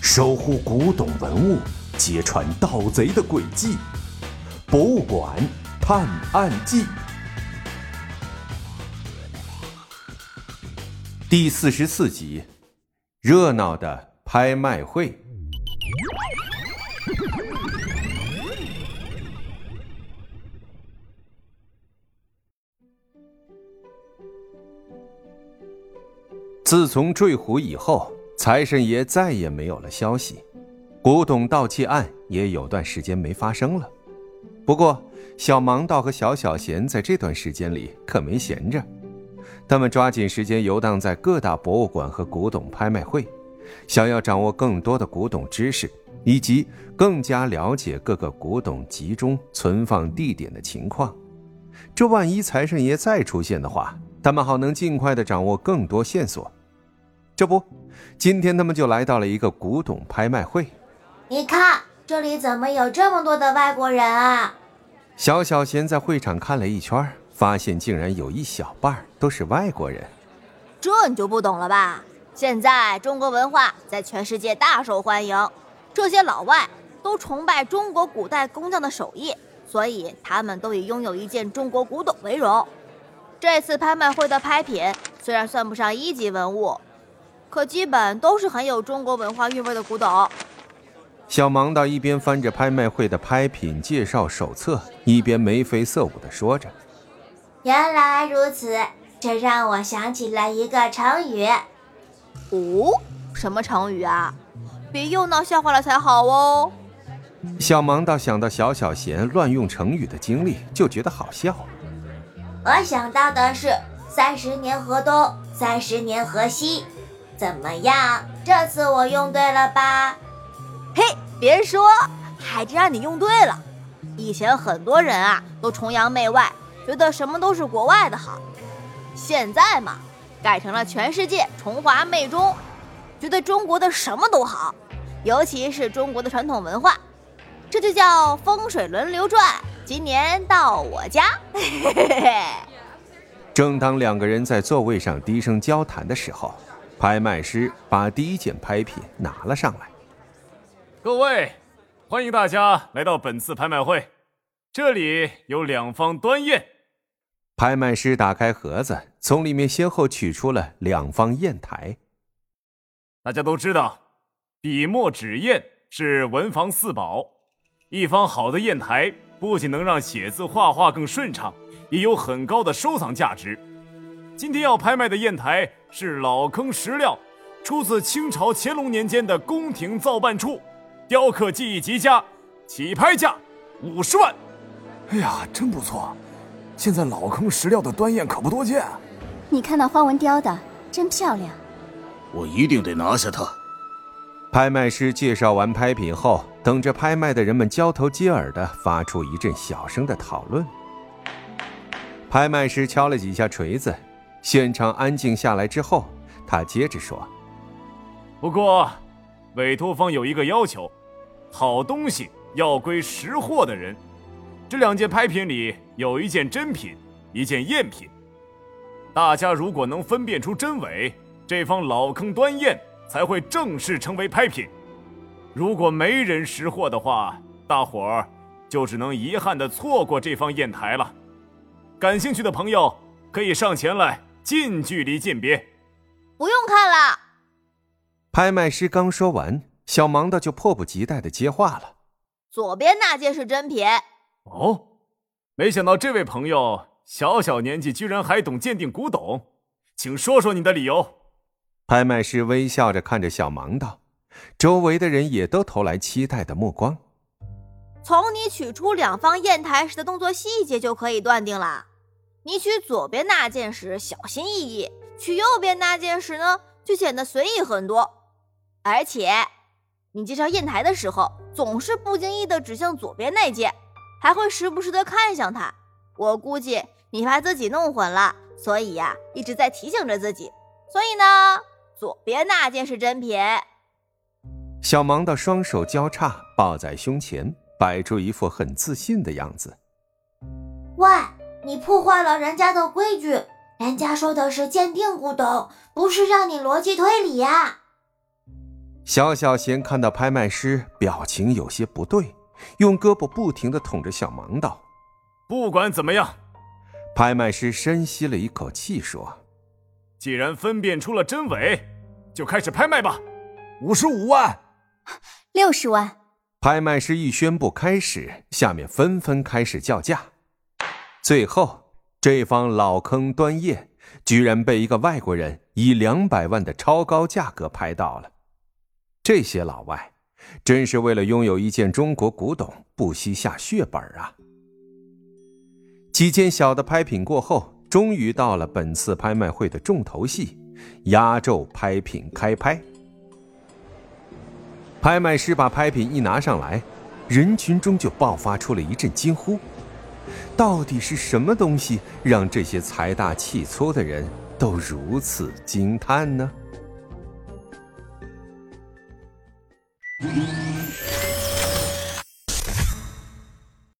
守护古董文物，揭穿盗贼的诡计，《博物馆探案记》第四十四集：热闹的拍卖会。自从坠湖以后，财神爷再也没有了消息，古董盗窃案也有段时间没发生了。不过，小盲道和小小贤在这段时间里可没闲着，他们抓紧时间游荡在各大博物馆和古董拍卖会，想要掌握更多的古董知识，以及更加了解各个古董集中存放地点的情况。这万一财神爷再出现的话，他们好能尽快的掌握更多线索。这不，今天他们就来到了一个古董拍卖会。你看，这里怎么有这么多的外国人啊？小小贤在会场看了一圈，发现竟然有一小半都是外国人。这你就不懂了吧？现在中国文化在全世界大受欢迎，这些老外都崇拜中国古代工匠的手艺，所以他们都以拥有一件中国古董为荣。这次拍卖会的拍品虽然算不上一级文物。可基本都是很有中国文化韵味的古董。小盲道一边翻着拍卖会的拍品介绍手册，一边眉飞色舞地说着：“原来如此，这让我想起了一个成语。哦，什么成语啊？别又闹笑话了才好哦。”小盲道想到小小贤乱用成语的经历，就觉得好笑。我想到的是“三十年河东，三十年河西”。怎么样？这次我用对了吧？嘿，别说，还真让你用对了。以前很多人啊都崇洋媚外，觉得什么都是国外的好。现在嘛，改成了全世界崇华媚中，觉得中国的什么都好，尤其是中国的传统文化。这就叫风水轮流转。今年到我家。嘿嘿嘿。正当两个人在座位上低声交谈的时候。拍卖师把第一件拍品拿了上来。各位，欢迎大家来到本次拍卖会。这里有两方端砚。拍卖师打开盒子，从里面先后取出了两方砚台。大家都知道，笔墨纸砚是文房四宝。一方好的砚台不仅能让写字画画更顺畅，也有很高的收藏价值。今天要拍卖的砚台是老坑石料，出自清朝乾隆年间的宫廷造办处，雕刻技艺极佳，起拍价五十万。哎呀，真不错！现在老坑石料的端砚可不多见。你看那花纹雕的，真漂亮。我一定得拿下它。拍卖师介绍完拍品后，等着拍卖的人们交头接耳的发出一阵小声的讨论。拍卖师敲了几下锤子。现场安静下来之后，他接着说：“不过，委托方有一个要求，好东西要归识货的人。这两件拍品里有一件真品，一件赝品。大家如果能分辨出真伪，这方老坑端砚才会正式成为拍品。如果没人识货的话，大伙儿就只能遗憾的错过这方砚台了。感兴趣的朋友可以上前来。”近距离鉴别，不用看了。拍卖师刚说完，小盲的就迫不及待的接话了：“左边那件是真品。”哦，没想到这位朋友小小年纪居然还懂鉴定古董，请说说你的理由。拍卖师微笑着看着小盲道，周围的人也都投来期待的目光。从你取出两方砚台时的动作细节就可以断定了。你取左边那件时小心翼翼，取右边那件时呢就显得随意很多。而且，你介绍砚台的时候总是不经意的指向左边那件，还会时不时的看向它。我估计你怕自己弄混了，所以呀一直在提醒着自己。所以呢，左边那件是真品。小芒的双手交叉抱在胸前，摆出一副很自信的样子。喂。你破坏了人家的规矩，人家说的是鉴定古董，不是让你逻辑推理呀。小小贤看到拍卖师表情有些不对，用胳膊不停的捅着小芒道：“不管怎么样。”拍卖师深吸了一口气说：“既然分辨出了真伪，就开始拍卖吧。”五十五万，六十万。拍卖师一宣布开始，下面纷纷开始叫价。最后。这方老坑端砚居然被一个外国人以两百万的超高价格拍到了，这些老外真是为了拥有一件中国古董不惜下血本啊！几件小的拍品过后，终于到了本次拍卖会的重头戏——压轴拍品开拍。拍卖师把拍品一拿上来，人群中就爆发出了一阵惊呼。到底是什么东西让这些财大气粗的人都如此惊叹呢？